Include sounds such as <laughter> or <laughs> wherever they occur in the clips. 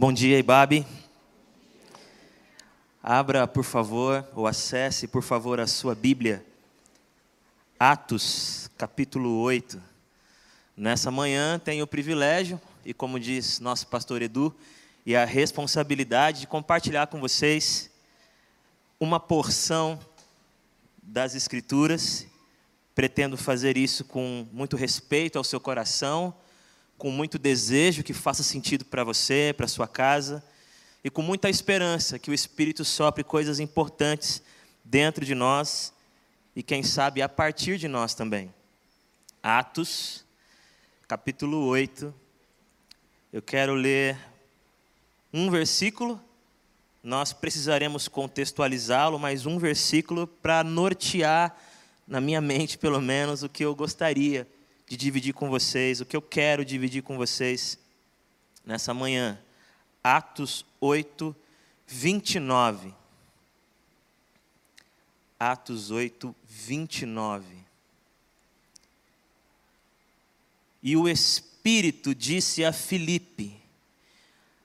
Bom dia, Ibabe. Abra, por favor, ou acesse, por favor, a sua Bíblia. Atos, capítulo 8. Nessa manhã tenho o privilégio, e como diz nosso pastor Edu, e a responsabilidade de compartilhar com vocês uma porção das Escrituras. Pretendo fazer isso com muito respeito ao seu coração, com muito desejo que faça sentido para você, para sua casa, e com muita esperança que o Espírito sopre coisas importantes dentro de nós e, quem sabe, a partir de nós também. Atos, capítulo 8. Eu quero ler um versículo, nós precisaremos contextualizá-lo, mas um versículo para nortear, na minha <laughs> mente pelo menos, o que eu gostaria de dividir com vocês, o que eu quero dividir com vocês nessa manhã. Atos 8, 29. Atos 8, 29. E o Espírito disse a Filipe: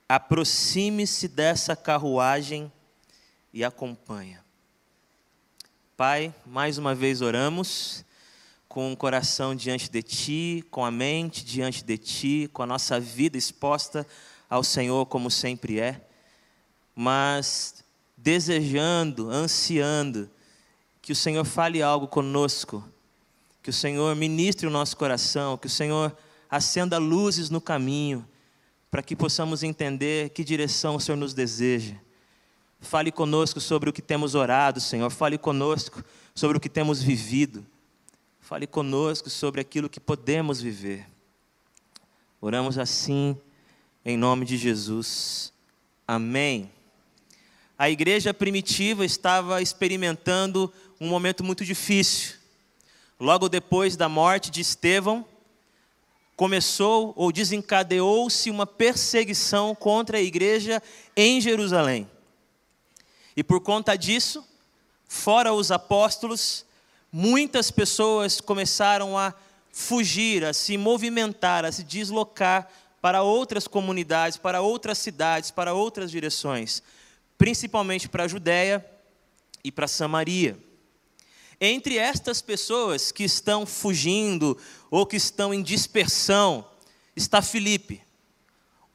aproxime-se dessa carruagem e acompanha. Pai, mais uma vez oramos com o coração diante de Ti, com a mente diante de Ti, com a nossa vida exposta ao Senhor como sempre é, mas desejando, ansiando que o Senhor fale algo conosco, que o Senhor ministre o nosso coração, que o Senhor acenda luzes no caminho, para que possamos entender que direção o Senhor nos deseja. Fale conosco sobre o que temos orado, Senhor, fale conosco sobre o que temos vivido. Fale conosco sobre aquilo que podemos viver. Oramos assim, em nome de Jesus. Amém. A igreja primitiva estava experimentando um momento muito difícil. Logo depois da morte de Estevão, começou ou desencadeou-se uma perseguição contra a igreja em Jerusalém. E por conta disso, fora os apóstolos, muitas pessoas começaram a fugir, a se movimentar, a se deslocar para outras comunidades, para outras cidades, para outras direções, principalmente para a Judéia e para Samaria. Entre estas pessoas que estão fugindo ou que estão em dispersão, está Filipe,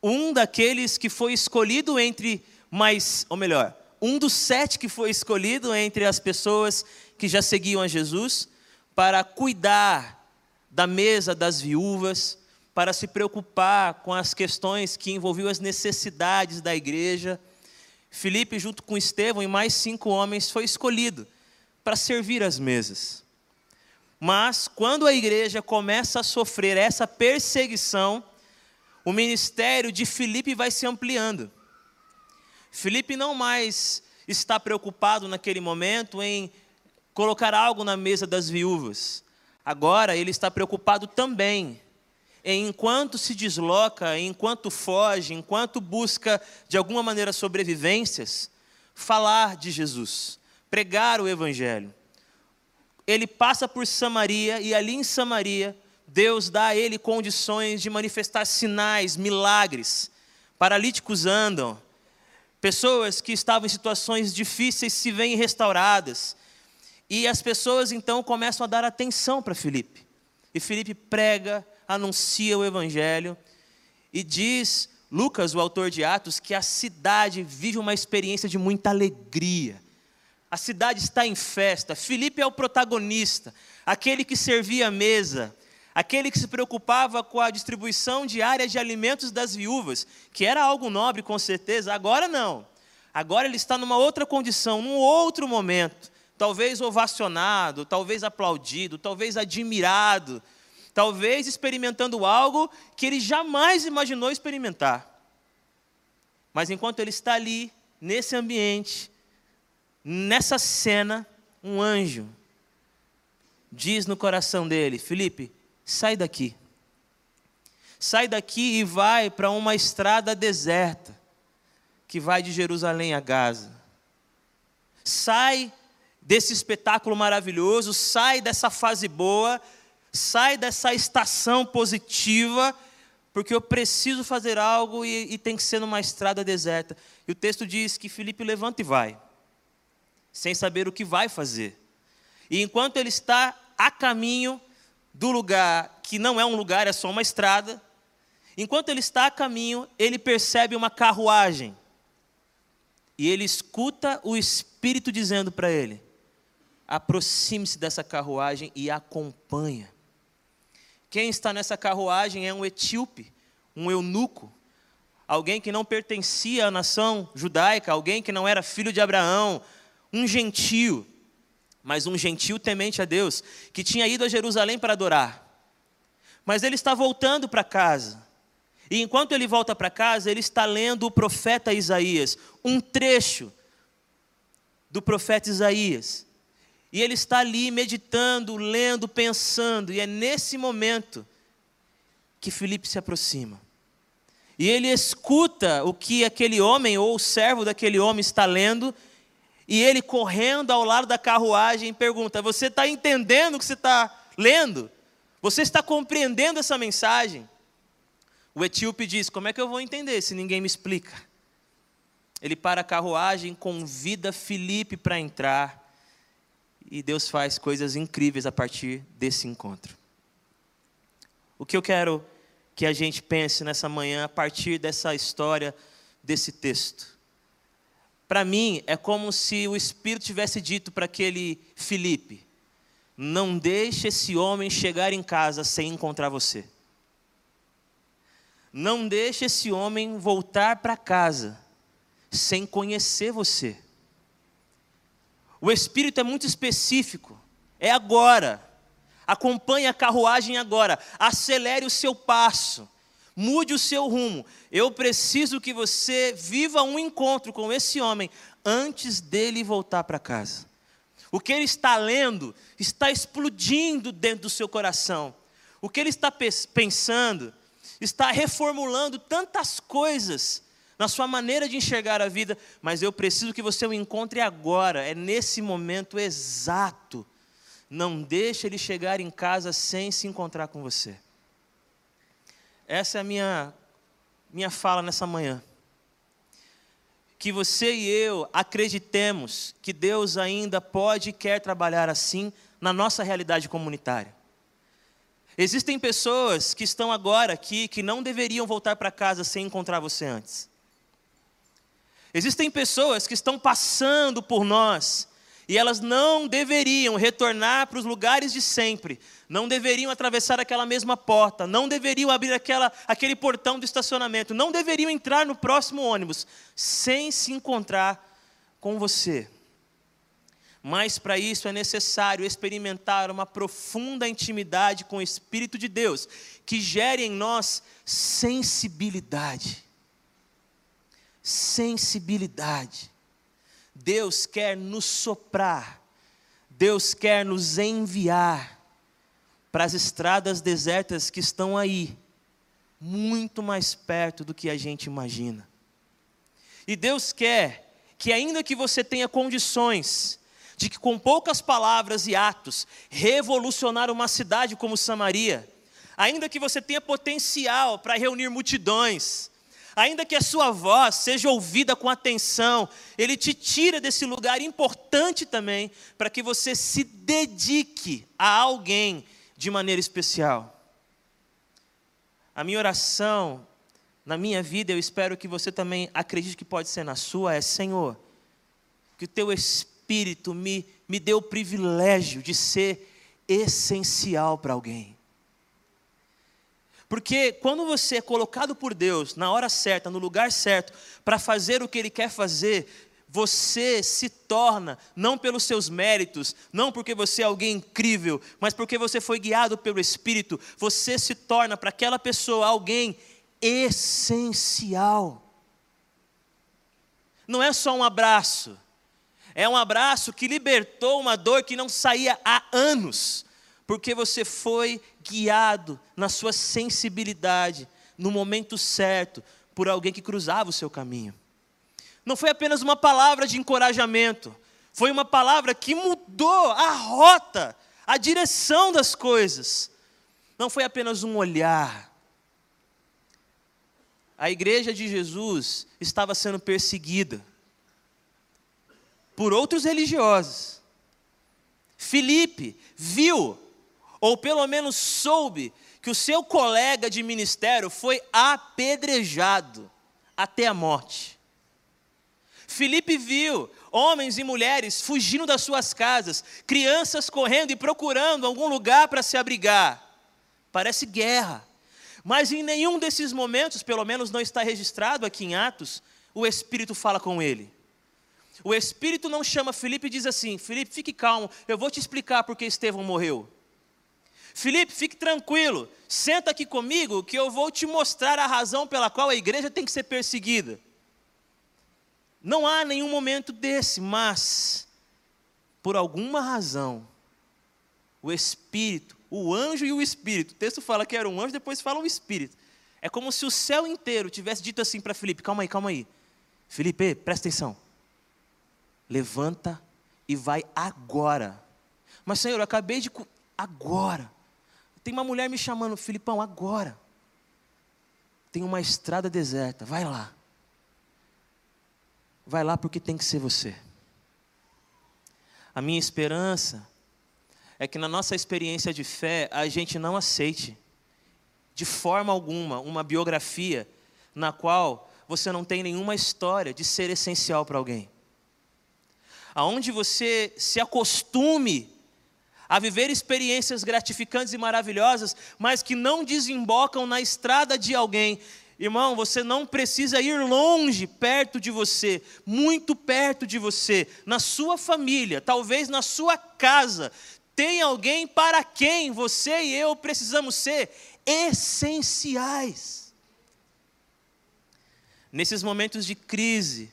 um daqueles que foi escolhido entre mais, ou melhor, um dos sete que foi escolhido entre as pessoas que já seguiam a Jesus para cuidar da mesa das viúvas, para se preocupar com as questões que envolviam as necessidades da igreja. Filipe, junto com Estevão e mais cinco homens, foi escolhido para servir as mesas. Mas quando a igreja começa a sofrer essa perseguição, o ministério de Filipe vai se ampliando. Filipe não mais está preocupado naquele momento em colocar algo na mesa das viúvas. Agora ele está preocupado também em enquanto se desloca, enquanto foge, enquanto busca de alguma maneira sobrevivências, falar de Jesus, pregar o evangelho. Ele passa por Samaria e ali em Samaria Deus dá a ele condições de manifestar sinais, milagres. Paralíticos andam, pessoas que estavam em situações difíceis se veem restauradas, e as pessoas então começam a dar atenção para Filipe. E Filipe prega, anuncia o evangelho e diz Lucas, o autor de Atos, que a cidade vive uma experiência de muita alegria. A cidade está em festa. Filipe é o protagonista, aquele que servia a mesa, aquele que se preocupava com a distribuição diária de alimentos das viúvas, que era algo nobre com certeza. Agora não. Agora ele está numa outra condição, num outro momento talvez ovacionado, talvez aplaudido, talvez admirado, talvez experimentando algo que ele jamais imaginou experimentar. Mas enquanto ele está ali, nesse ambiente, nessa cena, um anjo diz no coração dele: Felipe, sai daqui. Sai daqui e vai para uma estrada deserta que vai de Jerusalém a Gaza. Sai desse espetáculo maravilhoso, sai dessa fase boa, sai dessa estação positiva porque eu preciso fazer algo e, e tem que ser numa estrada deserta. E o texto diz que Filipe levanta e vai, sem saber o que vai fazer. E enquanto ele está a caminho do lugar que não é um lugar, é só uma estrada, enquanto ele está a caminho, ele percebe uma carruagem. E ele escuta o Espírito dizendo para ele: aproxime-se dessa carruagem e acompanha. Quem está nessa carruagem é um etíope, um eunuco, alguém que não pertencia à nação judaica, alguém que não era filho de Abraão, um gentio, mas um gentio temente a Deus, que tinha ido a Jerusalém para adorar. Mas ele está voltando para casa. E enquanto ele volta para casa, ele está lendo o profeta Isaías, um trecho do profeta Isaías. E ele está ali meditando, lendo, pensando, e é nesse momento que Felipe se aproxima. E ele escuta o que aquele homem ou o servo daquele homem está lendo, e ele correndo ao lado da carruagem pergunta: Você está entendendo o que você está lendo? Você está compreendendo essa mensagem? O etíope diz: Como é que eu vou entender se ninguém me explica? Ele para a carruagem, convida Felipe para entrar e Deus faz coisas incríveis a partir desse encontro. O que eu quero que a gente pense nessa manhã a partir dessa história, desse texto. Para mim, é como se o Espírito tivesse dito para aquele Felipe: não deixe esse homem chegar em casa sem encontrar você. Não deixe esse homem voltar para casa sem conhecer você. O Espírito é muito específico. É agora. Acompanhe a carruagem agora. Acelere o seu passo. Mude o seu rumo. Eu preciso que você viva um encontro com esse homem antes dele voltar para casa. O que ele está lendo está explodindo dentro do seu coração. O que ele está pensando está reformulando tantas coisas na sua maneira de enxergar a vida, mas eu preciso que você o encontre agora, é nesse momento exato. Não deixe ele chegar em casa sem se encontrar com você. Essa é a minha, minha fala nessa manhã. Que você e eu acreditemos que Deus ainda pode e quer trabalhar assim na nossa realidade comunitária. Existem pessoas que estão agora aqui que não deveriam voltar para casa sem encontrar você antes. Existem pessoas que estão passando por nós e elas não deveriam retornar para os lugares de sempre, não deveriam atravessar aquela mesma porta, não deveriam abrir aquela, aquele portão do estacionamento, não deveriam entrar no próximo ônibus sem se encontrar com você. Mas para isso é necessário experimentar uma profunda intimidade com o Espírito de Deus, que gere em nós sensibilidade sensibilidade. Deus quer nos soprar, Deus quer nos enviar para as estradas desertas que estão aí, muito mais perto do que a gente imagina. E Deus quer que, ainda que você tenha condições de que, com poucas palavras e atos, revolucionar uma cidade como Samaria, ainda que você tenha potencial para reunir multidões, ainda que a sua voz seja ouvida com atenção, Ele te tira desse lugar importante também, para que você se dedique a alguém de maneira especial. A minha oração, na minha vida, eu espero que você também acredite que pode ser na sua, é: Senhor, que o teu Espírito me, me dê o privilégio de ser essencial para alguém. Porque quando você é colocado por Deus na hora certa, no lugar certo, para fazer o que Ele quer fazer, você se torna, não pelos seus méritos, não porque você é alguém incrível, mas porque você foi guiado pelo Espírito, você se torna para aquela pessoa alguém essencial. Não é só um abraço, é um abraço que libertou uma dor que não saía há anos, porque você foi guiado na sua sensibilidade, no momento certo, por alguém que cruzava o seu caminho. Não foi apenas uma palavra de encorajamento, foi uma palavra que mudou a rota, a direção das coisas. Não foi apenas um olhar, a igreja de Jesus estava sendo perseguida por outros religiosos. Filipe viu, ou pelo menos soube, que o seu colega de ministério foi apedrejado até a morte. Filipe viu homens e mulheres fugindo das suas casas, crianças correndo e procurando algum lugar para se abrigar. Parece guerra. Mas em nenhum desses momentos, pelo menos não está registrado aqui em Atos, o Espírito fala com ele. O Espírito não chama Felipe e diz assim: Felipe, fique calmo, eu vou te explicar por que Estevão morreu. Felipe, fique tranquilo, senta aqui comigo que eu vou te mostrar a razão pela qual a igreja tem que ser perseguida. Não há nenhum momento desse, mas, por alguma razão, o Espírito, o anjo e o Espírito, o texto fala que era um anjo, depois fala um Espírito. É como se o céu inteiro tivesse dito assim para Felipe: calma aí, calma aí. Felipe, presta atenção levanta e vai agora. Mas, Senhor, eu acabei de. Agora. Tem uma mulher me chamando, Filipão, agora. Tem uma estrada deserta, vai lá. Vai lá porque tem que ser você. A minha esperança é que na nossa experiência de fé a gente não aceite, de forma alguma, uma biografia na qual você não tem nenhuma história de ser essencial para alguém aonde você se acostume a viver experiências gratificantes e maravilhosas, mas que não desembocam na estrada de alguém. Irmão, você não precisa ir longe, perto de você, muito perto de você, na sua família, talvez na sua casa. Tem alguém para quem você e eu precisamos ser essenciais. Nesses momentos de crise,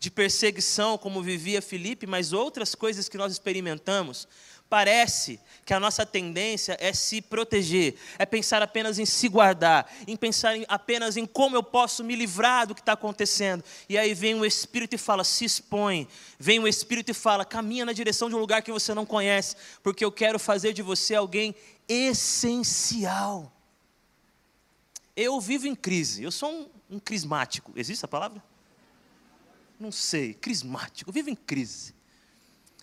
de perseguição, como vivia Filipe, mas outras coisas que nós experimentamos, parece que a nossa tendência é se proteger, é pensar apenas em se guardar, em pensar apenas em como eu posso me livrar do que está acontecendo. E aí vem o Espírito e fala: se expõe. Vem o Espírito e fala: caminha na direção de um lugar que você não conhece, porque eu quero fazer de você alguém essencial. Eu vivo em crise, eu sou um, um crismático. Existe a palavra? não sei, crismático, vivo em crise.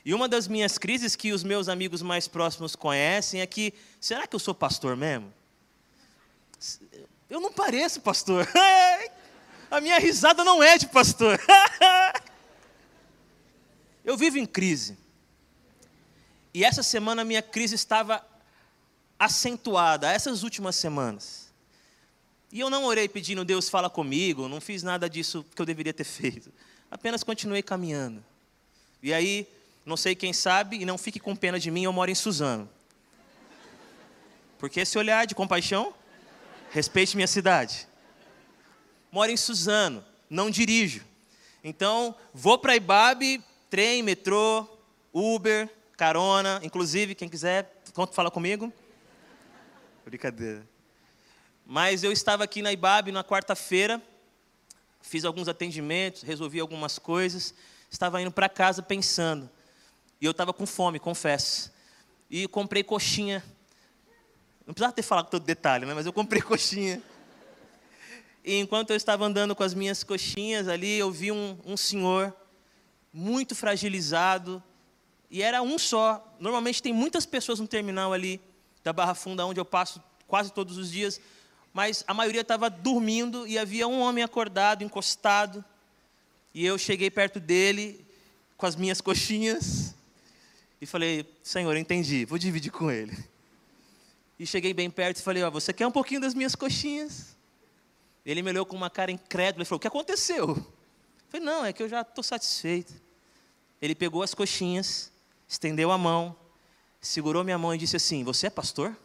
E uma das minhas crises que os meus amigos mais próximos conhecem é que, será que eu sou pastor mesmo? Eu não pareço pastor. <laughs> A minha risada não é de pastor. <laughs> Eu vivo em crise. E essa semana a minha crise estava acentuada, essas últimas semanas. E eu não orei pedindo, Deus fala comigo, não fiz nada disso que eu deveria ter <laughs> feito apenas continuei caminhando. E aí, não sei quem sabe, e não fique com pena de mim, eu moro em Suzano. Porque esse olhar de compaixão, respeite minha cidade. Moro em Suzano, não dirijo. Então, vou para Ibabe, trem, metrô, Uber, carona, inclusive, quem quiser, fala comigo. Brincadeira. Mas eu estava aqui na Ibabe na quarta-feira, fiz alguns atendimentos, resolvi algumas coisas, estava indo para casa pensando. E eu estava com fome, confesso. E comprei coxinha. Não precisava ter falado todo detalhe, né? mas eu comprei <laughs> coxinha. E enquanto eu estava andando com as minhas coxinhas ali, eu vi um, um senhor muito fragilizado. E era um só. Normalmente tem muitas pessoas no terminal ali da Barra Funda, onde eu passo quase todos os dias mas a maioria estava dormindo e havia um homem acordado, encostado. E eu cheguei perto dele com as minhas <laughs> coxinhas e falei: Senhor, entendi, vou dividir com ele. E cheguei bem perto e falei: Ó, você quer um pouquinho das minhas coxinhas? Ele me olhou com uma cara incrédula e falou: O que aconteceu? Eu falei: Não, é que eu já estou satisfeito. Ele pegou as coxinhas, estendeu a mão, segurou minha mão e disse assim: Você é pastor?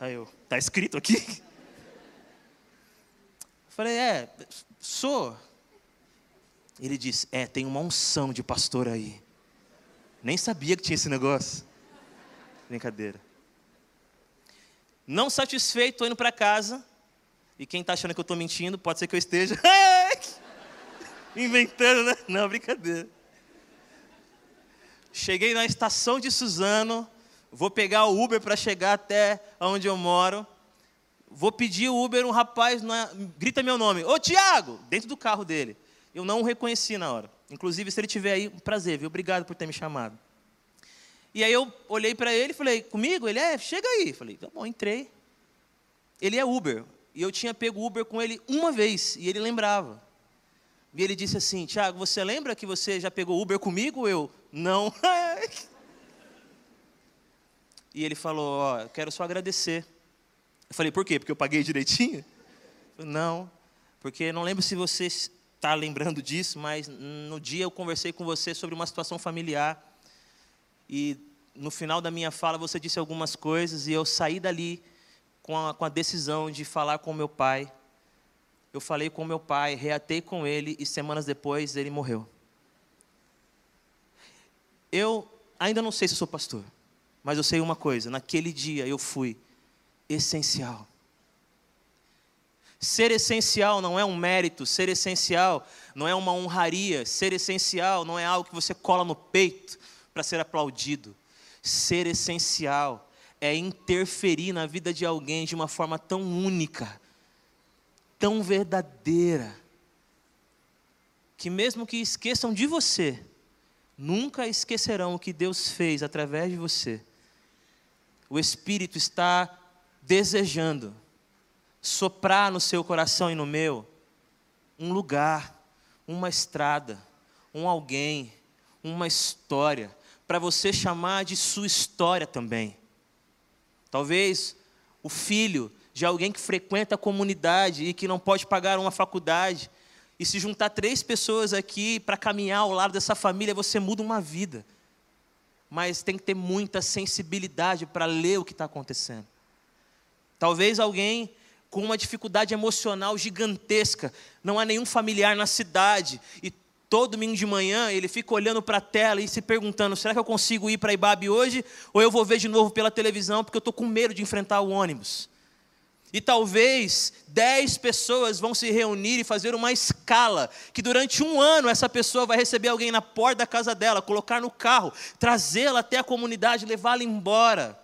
Aí eu, tá escrito aqui? Falei, é, sou. Ele disse, é, tem uma unção de pastor aí. Nem sabia que tinha esse negócio. Brincadeira. Não satisfeito, estou indo para casa. E quem está achando que eu estou mentindo, pode ser que eu esteja <laughs> inventando, né? Não, brincadeira. Cheguei na estação de Suzano, vou pegar o Uber para chegar até onde eu moro. vou pedir o Uber, um rapaz na, grita meu nome, ô Tiago, dentro do carro dele. Eu não o reconheci na hora. Inclusive, se ele tiver aí, um prazer, viu? Obrigado por ter me chamado. E aí eu olhei para ele e falei, comigo? Ele é, chega aí. Falei, tá bom, entrei. Ele é Uber. E eu tinha pego Uber com ele uma vez, e ele lembrava. E ele disse assim, Tiago, você lembra que você já pegou Uber comigo? Eu, não. <laughs> e ele falou, ó, oh, quero só agradecer. Eu falei, por quê? Porque eu paguei direitinho? Falei, não, porque não lembro se você está lembrando disso, mas no dia eu conversei com você sobre uma situação familiar e no final da minha fala você disse algumas coisas e eu saí dali com a, com a decisão de falar com meu pai. Eu falei com meu pai, reatei com ele e semanas depois ele morreu. Eu ainda não sei se sou pastor, mas eu sei uma coisa: naquele dia eu fui essencial. Ser essencial não é um mérito, ser essencial não é uma honraria, ser essencial não é algo que você cola no peito para ser aplaudido. Ser essencial é interferir na vida de alguém de uma forma tão única, tão verdadeira, que mesmo que esqueçam de você, nunca esquecerão o que Deus fez através de você. O Espírito está desejando soprar no seu coração e no meu um lugar, uma estrada, um alguém, uma história, para você chamar de sua história também. Talvez o filho de alguém que frequenta a comunidade e que não pode pagar uma faculdade, e se juntar três pessoas aqui para caminhar ao lado dessa família, você muda uma vida. Mas tem que ter muita sensibilidade para ler o que está acontecendo. Talvez alguém com uma dificuldade emocional gigantesca, não há nenhum familiar na cidade, e todo domingo de manhã ele fica olhando para a tela e se perguntando: será que eu consigo ir para Ibabe hoje? Ou eu vou ver de novo pela televisão porque eu estou com medo de enfrentar o ônibus? E talvez dez pessoas vão se reunir e fazer uma escala, que durante um ano essa pessoa vai receber alguém na porta da casa dela, colocar no carro, trazê-la até a comunidade, levá-la embora.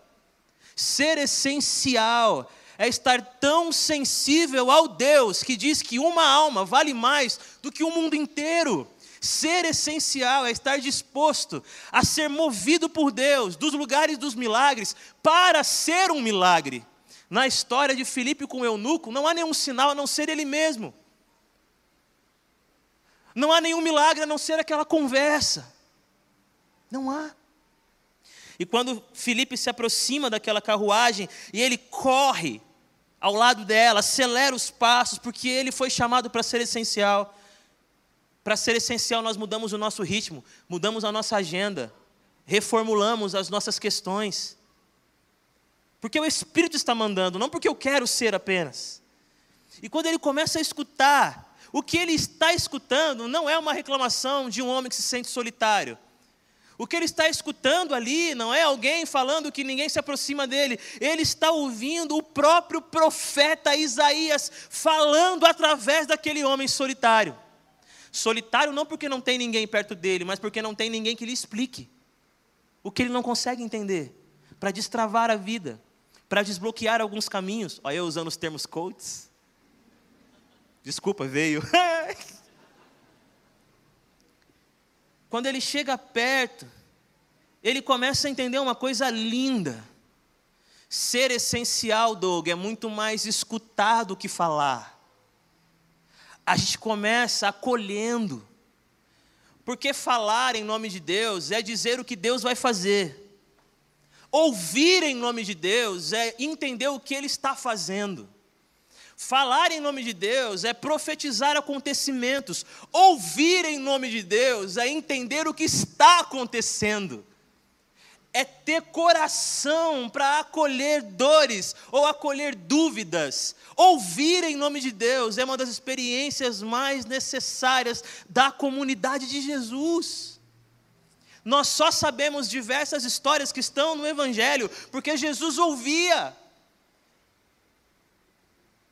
Ser essencial é estar tão sensível ao Deus que diz que uma alma vale mais do que o mundo inteiro. Ser essencial é estar disposto a ser movido por Deus dos lugares dos milagres para ser um milagre. Na história de Filipe com o eunuco, não há nenhum sinal a não ser ele mesmo. Não há nenhum milagre a não ser aquela conversa. Não há. E quando Felipe se aproxima daquela carruagem e ele corre ao lado dela, acelera os passos, porque ele foi chamado para ser essencial. Para ser essencial, nós mudamos o nosso ritmo, mudamos a nossa agenda, reformulamos as nossas questões. Porque o Espírito está mandando, não porque eu quero ser apenas. E quando ele começa a escutar, o que ele está escutando não é uma reclamação de um homem que se sente solitário. O que ele está escutando ali não é alguém falando que ninguém se aproxima dele, ele está ouvindo o próprio profeta Isaías falando através daquele homem solitário. Solitário não porque não tem ninguém perto dele, mas porque não tem ninguém que lhe explique o que ele não consegue entender, para destravar a vida, para desbloquear alguns caminhos. Olha eu usando os termos coaches. Desculpa, veio. <laughs> Quando ele chega perto, ele começa a entender uma coisa linda. Ser essencial, Doug, é muito mais escutar do que falar. A gente começa acolhendo. Porque falar em nome de Deus é dizer o que Deus vai fazer. Ouvir em nome de Deus é entender o que Ele está fazendo. Falar em nome de Deus é profetizar acontecimentos. Ouvir em nome de Deus é entender o que está acontecendo. É ter coração para acolher dores ou acolher dúvidas. Ouvir em nome de Deus é uma das experiências mais necessárias da comunidade de Jesus. Nós só sabemos diversas histórias que estão no Evangelho porque Jesus ouvia.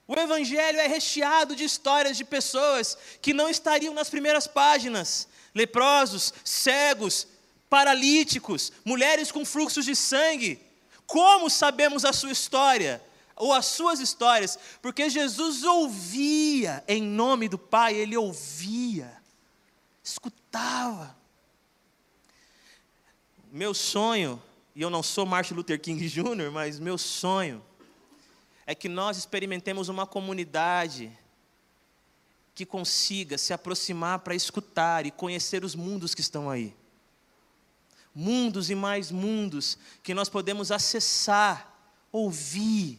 O Evangelho é recheado de histórias de pessoas que não estariam nas primeiras páginas: leprosos, cegos, paralíticos, mulheres com fluxos de sangue. Como sabemos a sua história? ou as suas histórias, porque Jesus ouvia em nome do Pai, ele ouvia, escutava. Meu sonho, e eu não sou Martin Luther King <laughs> Jr., mas meu sonho é que nós experimentemos uma comunidade que consiga se aproximar para escutar e conhecer os mundos que estão aí. Mundos e mais mundos que nós podemos acessar, ouvir,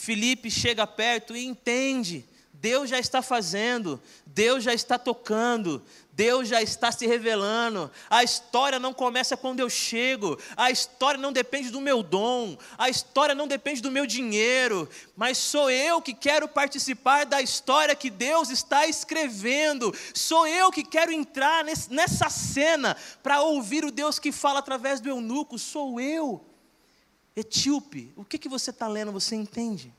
Felipe chega perto e entende. Deus já está fazendo, Deus já está tocando, Deus já está se revelando. A história não começa quando eu chego, a história não depende do meu dom, a história não depende do meu dinheiro, mas sou eu que quero participar da história que Deus está escrevendo. Sou eu que quero entrar nessa cena para ouvir o Deus que fala através do eunuco. Sou eu. Etíope, o que, que você está lendo, você entende?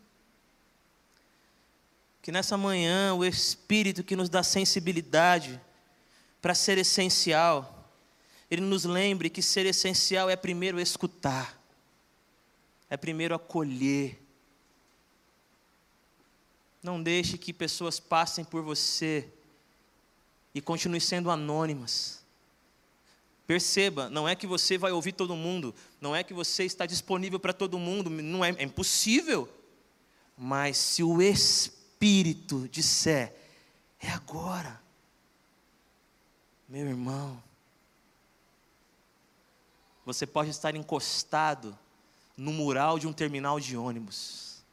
Que nessa manhã o Espírito que nos dá sensibilidade para ser essencial, ele nos lembre que ser essencial é primeiro escutar, é primeiro acolher. Não deixe que pessoas passem por você e continuem sendo anônimas. Perceba, não é que você vai ouvir todo mundo, não é que você está disponível para todo mundo, não é, é impossível. Mas se o Espírito disser, é agora, meu irmão, você pode estar encostado no mural de um terminal de ônibus,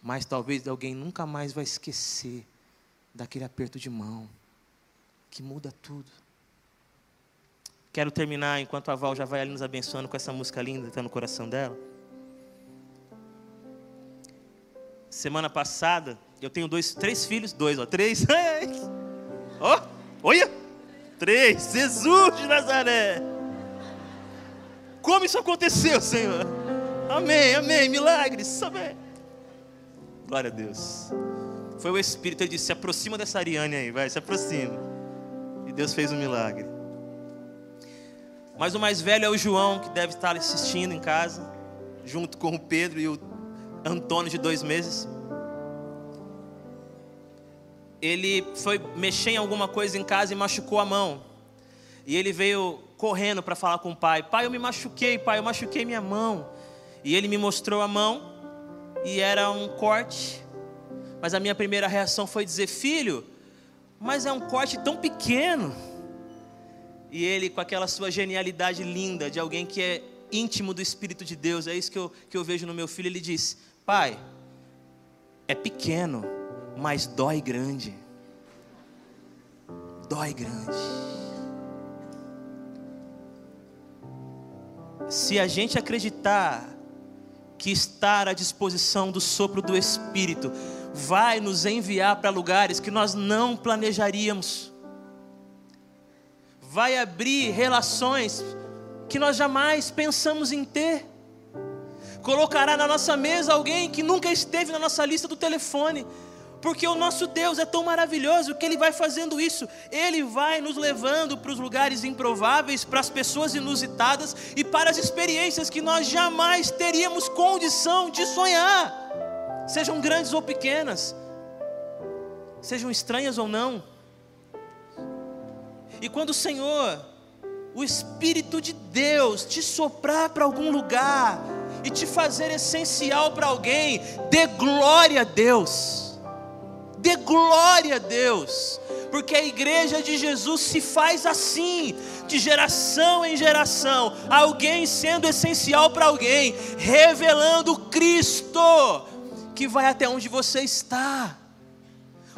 mas talvez alguém nunca mais vai esquecer daquele aperto de mão que muda tudo. Quero terminar, enquanto a Val já vai ali nos abençoando com essa música linda que está no coração dela. Semana passada, eu tenho dois, três filhos, dois, ó, três. <laughs> Ó, oh, olha! Três, Jesus de Nazaré. Como isso aconteceu, Senhor? Amém, amém, milagres, amém. Glória a Deus. Foi o Espírito, ele disse: se aproxima dessa Ariane aí, vai, se aproxima. E Deus fez um milagre. Mas o mais velho é o João, que deve estar assistindo em casa, junto com o Pedro e o Antônio, de dois meses. Ele foi mexer em alguma coisa em casa e machucou a mão. E ele veio correndo para falar com o pai: Pai, eu me machuquei, pai, eu machuquei minha mão. E ele me mostrou a mão, e era um corte. Mas a minha primeira reação foi dizer: Filho, mas é um corte tão pequeno. E ele, com aquela sua genialidade linda de alguém que é íntimo do Espírito de Deus, é isso que eu, que eu vejo no meu filho. Ele diz: Pai, é pequeno, mas dói grande. Dói grande. Se a gente acreditar que estar à disposição do sopro do Espírito vai nos enviar para lugares que nós não planejaríamos vai abrir relações que nós jamais pensamos em ter. Colocará na nossa mesa alguém que nunca esteve na nossa lista do telefone. Porque o nosso Deus é tão maravilhoso que Ele vai fazendo isso. Ele vai nos levando para os lugares improváveis, para as pessoas inusitadas e para as experiências que nós jamais teríamos condição de sonhar. Sejam grandes ou pequenas, sejam estranhas ou não. E quando o Senhor, o Espírito de Deus, te soprar para algum lugar e te fazer essencial para alguém, dê glória a Deus. Dê glória a Deus. Porque a igreja de Jesus se faz assim, de geração em geração, alguém sendo essencial para alguém, revelando Cristo, que vai até onde você está.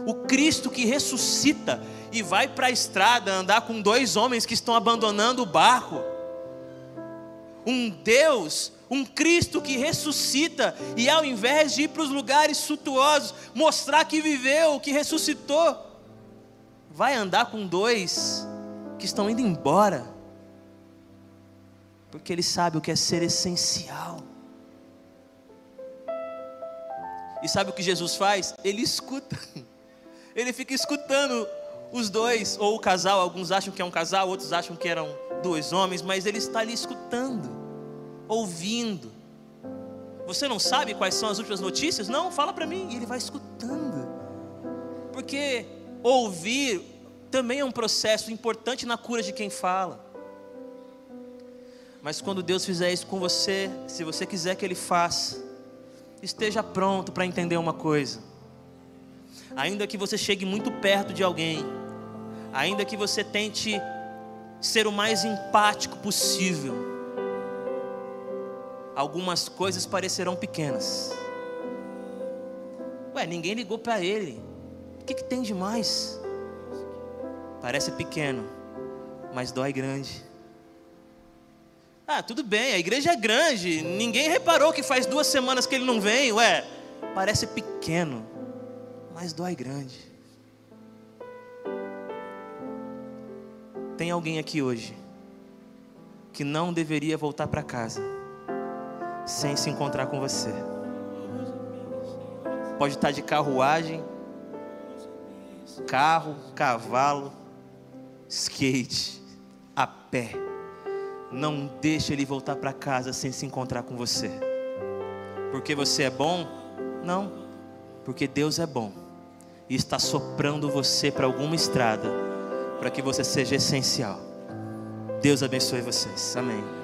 O Cristo que ressuscita e vai para a estrada andar com dois homens que estão abandonando o barco. Um Deus, um Cristo que ressuscita e ao invés de ir para os lugares suntuosos, mostrar que viveu, que ressuscitou, vai andar com dois que estão indo embora, porque ele sabe o que é ser essencial. E sabe o que Jesus faz? Ele escuta. <laughs> Ele fica escutando os dois, ou o casal, alguns acham que é um casal, outros acham que eram dois homens, mas ele está ali escutando, ouvindo. Você não sabe quais são as últimas notícias? Não, fala para mim. E ele vai escutando. Porque ouvir também é um processo importante na cura de quem fala. Mas quando Deus fizer isso com você, se você quiser que Ele faça, esteja pronto para entender uma coisa. Ainda que você chegue muito perto de alguém, ainda que você tente ser o mais empático possível, algumas coisas parecerão pequenas. Ué, ninguém ligou para ele. O que, que tem de mais? Parece pequeno, mas dói grande. Ah, tudo bem, a igreja é grande. Ninguém reparou que faz duas semanas que ele não vem. Ué, parece pequeno, mas dói grande. Tem alguém aqui hoje que não deveria voltar para casa sem se encontrar com você. Pode estar de carruagem, carro, cavalo, skate, a pé não deixe ele voltar para casa sem se encontrar com você. Porque você é bom? Não. Porque Deus é bom. E está soprando você para alguma estrada para que você seja essencial. Deus abençoe vocês. Amém.